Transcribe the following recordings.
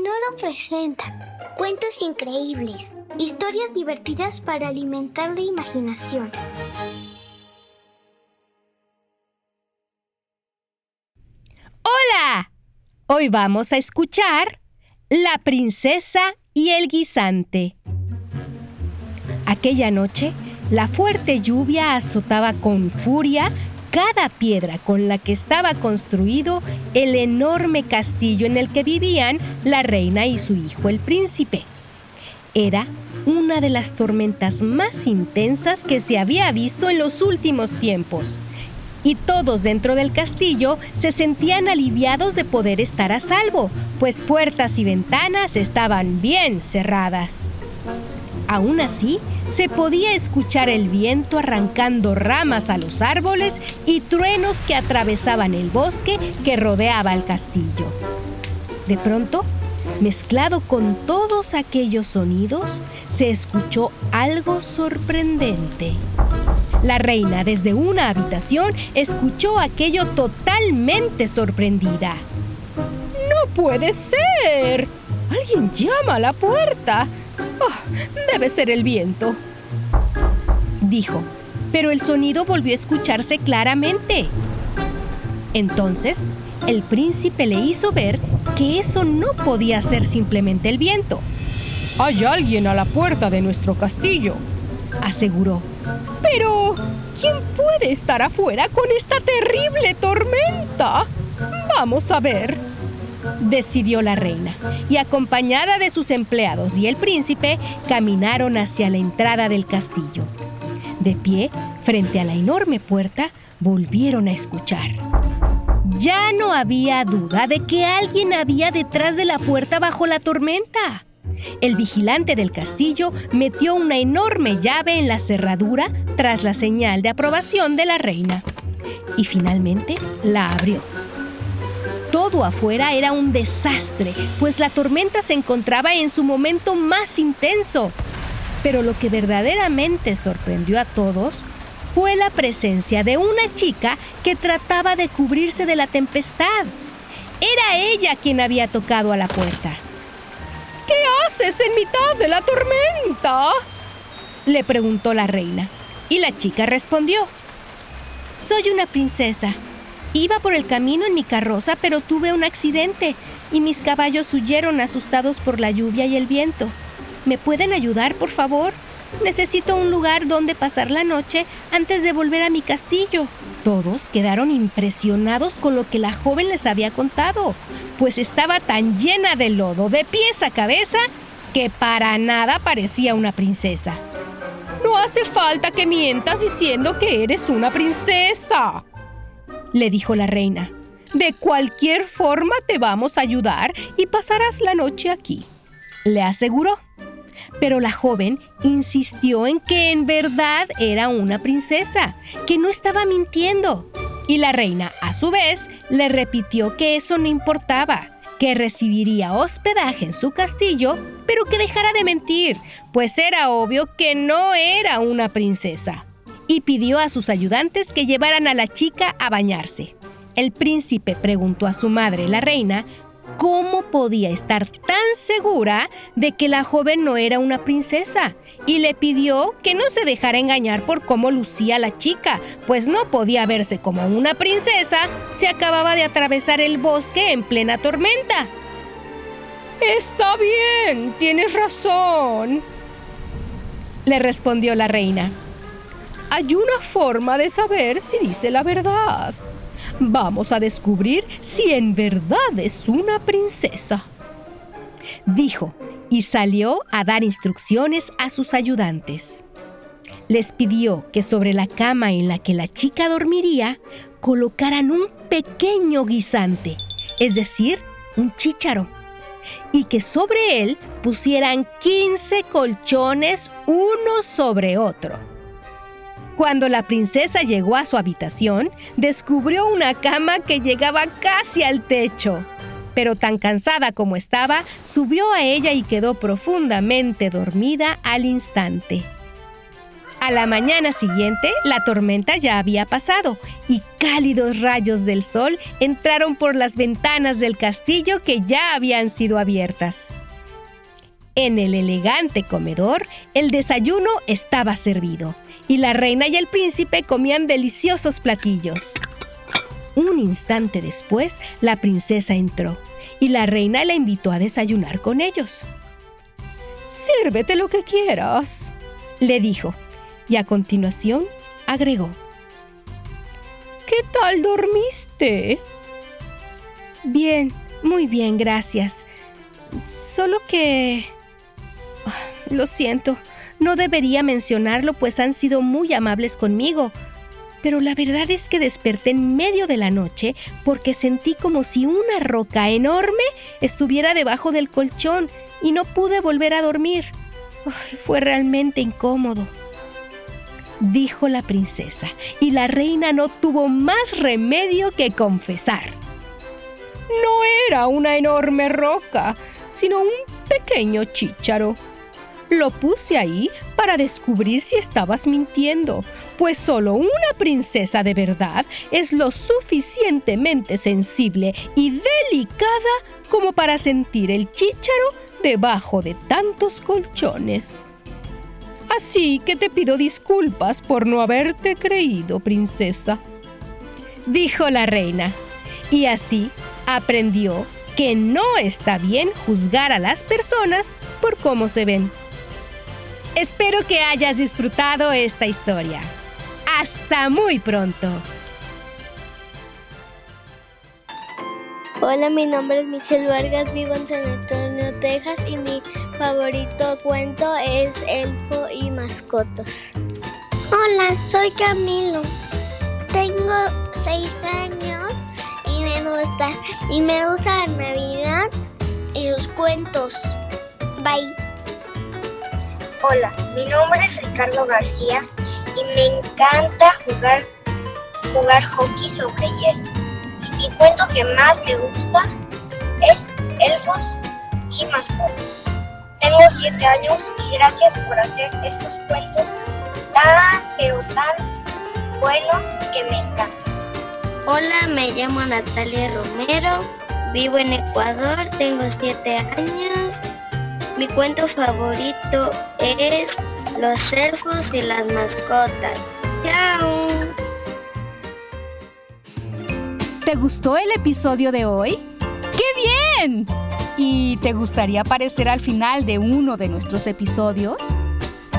Sonoro presenta Cuentos increíbles, historias divertidas para alimentar la imaginación. ¡Hola! Hoy vamos a escuchar La princesa y el guisante. Aquella noche, la fuerte lluvia azotaba con furia cada piedra con la que estaba construido el enorme castillo en el que vivían la reina y su hijo el príncipe. Era una de las tormentas más intensas que se había visto en los últimos tiempos. Y todos dentro del castillo se sentían aliviados de poder estar a salvo, pues puertas y ventanas estaban bien cerradas. Aún así, se podía escuchar el viento arrancando ramas a los árboles y truenos que atravesaban el bosque que rodeaba el castillo. De pronto, mezclado con todos aquellos sonidos, se escuchó algo sorprendente. La reina desde una habitación escuchó aquello totalmente sorprendida. ¡No puede ser! Alguien llama a la puerta. Oh, debe ser el viento. Dijo, pero el sonido volvió a escucharse claramente. Entonces, el príncipe le hizo ver que eso no podía ser simplemente el viento. Hay alguien a la puerta de nuestro castillo, aseguró. Pero, ¿quién puede estar afuera con esta terrible tormenta? Vamos a ver decidió la reina, y acompañada de sus empleados y el príncipe, caminaron hacia la entrada del castillo. De pie, frente a la enorme puerta, volvieron a escuchar. Ya no había duda de que alguien había detrás de la puerta bajo la tormenta. El vigilante del castillo metió una enorme llave en la cerradura tras la señal de aprobación de la reina y finalmente la abrió. Afuera era un desastre, pues la tormenta se encontraba en su momento más intenso. Pero lo que verdaderamente sorprendió a todos fue la presencia de una chica que trataba de cubrirse de la tempestad. Era ella quien había tocado a la puerta. ¿Qué haces en mitad de la tormenta? le preguntó la reina. Y la chica respondió. Soy una princesa Iba por el camino en mi carroza, pero tuve un accidente y mis caballos huyeron asustados por la lluvia y el viento. ¿Me pueden ayudar, por favor? Necesito un lugar donde pasar la noche antes de volver a mi castillo. Todos quedaron impresionados con lo que la joven les había contado, pues estaba tan llena de lodo de pies a cabeza que para nada parecía una princesa. No hace falta que mientas diciendo que eres una princesa, le dijo la reina. De cualquier forma te vamos a ayudar y pasarás la noche aquí, le aseguró. Pero la joven insistió en que en verdad era una princesa, que no estaba mintiendo. Y la reina, a su vez, le repitió que eso no importaba, que recibiría hospedaje en su castillo, pero que dejara de mentir, pues era obvio que no era una princesa y pidió a sus ayudantes que llevaran a la chica a bañarse. El príncipe preguntó a su madre, la reina, cómo podía estar tan segura de que la joven no era una princesa y le pidió que no se dejara engañar por cómo lucía la chica, pues no podía verse como una princesa si acababa de atravesar el bosque en plena tormenta. Está bien, tienes razón, le respondió la reina. Hay una forma de saber si dice la verdad. Vamos a descubrir si en verdad es una princesa. Dijo y salió a dar instrucciones a sus ayudantes. Les pidió que sobre la cama en la que la chica dormiría colocaran un pequeño guisante, es decir, un chícharo, y que sobre él pusieran 15 colchones uno sobre otro. Cuando la princesa llegó a su habitación, descubrió una cama que llegaba casi al techo pero tan cansada como estaba, subió a ella y quedó profundamente dormida al instante. A la mañana siguiente, la tormenta ya había pasado y cálidos rayos del sol entraron por las ventanas del castillo que ya habían sido abiertas. En el elegante comedor, el desayuno estaba servido y la reina y el príncipe comían deliciosos platillos. Un instante después, la princesa entró y la reina la invitó a desayunar con ellos. Sírvete lo que quieras, le dijo, y a continuación agregó. ¿Qué tal dormiste? Bien, muy bien, gracias. Solo que... Ah, lo siento, no debería mencionarlo, pues han sido muy amables conmigo pero la verdad es que desperté en medio de la noche porque sentí como si una roca enorme estuviera debajo del colchón y no pude volver a dormir. fue realmente incómodo. Dijo la princesa, y la reina no tuvo más remedio que confesar. No era una enorme roca, sino un pequeño chícharo. Lo puse ahí para descubrir si estabas mintiendo, pues solo una princesa de verdad es lo suficientemente sensible y delicada como para sentir el chícharo debajo de tantos colchones. Así que te pido disculpas por no haberte creído, princesa, dijo la reina. Y así aprendió que no está bien juzgar a las personas por cómo se ven. Espero que hayas disfrutado esta historia. Hasta muy pronto. Hola, mi nombre es Michelle Vargas, vivo en San Antonio, Texas y mi favorito cuento es Elfo y Mascotas. Hola, soy Camilo. Tengo seis años y me gusta y me gusta la Navidad y los cuentos. Bye. Hola, mi nombre es Ricardo García y me encanta jugar, jugar hockey sobre hielo. Mi cuento que más me gusta es Elfos y Mascotas. Tengo siete años y gracias por hacer estos cuentos tan, pero tan buenos que me encantan. Hola, me llamo Natalia Romero, vivo en Ecuador, tengo siete años mi cuento favorito es Los elfos y las mascotas. ¡Chao! ¿Te gustó el episodio de hoy? ¡Qué bien! ¿Y te gustaría aparecer al final de uno de nuestros episodios?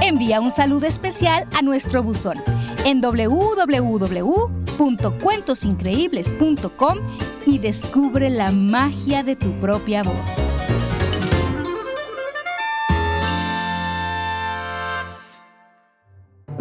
Envía un saludo especial a nuestro buzón en www.cuentosincreíbles.com y descubre la magia de tu propia voz.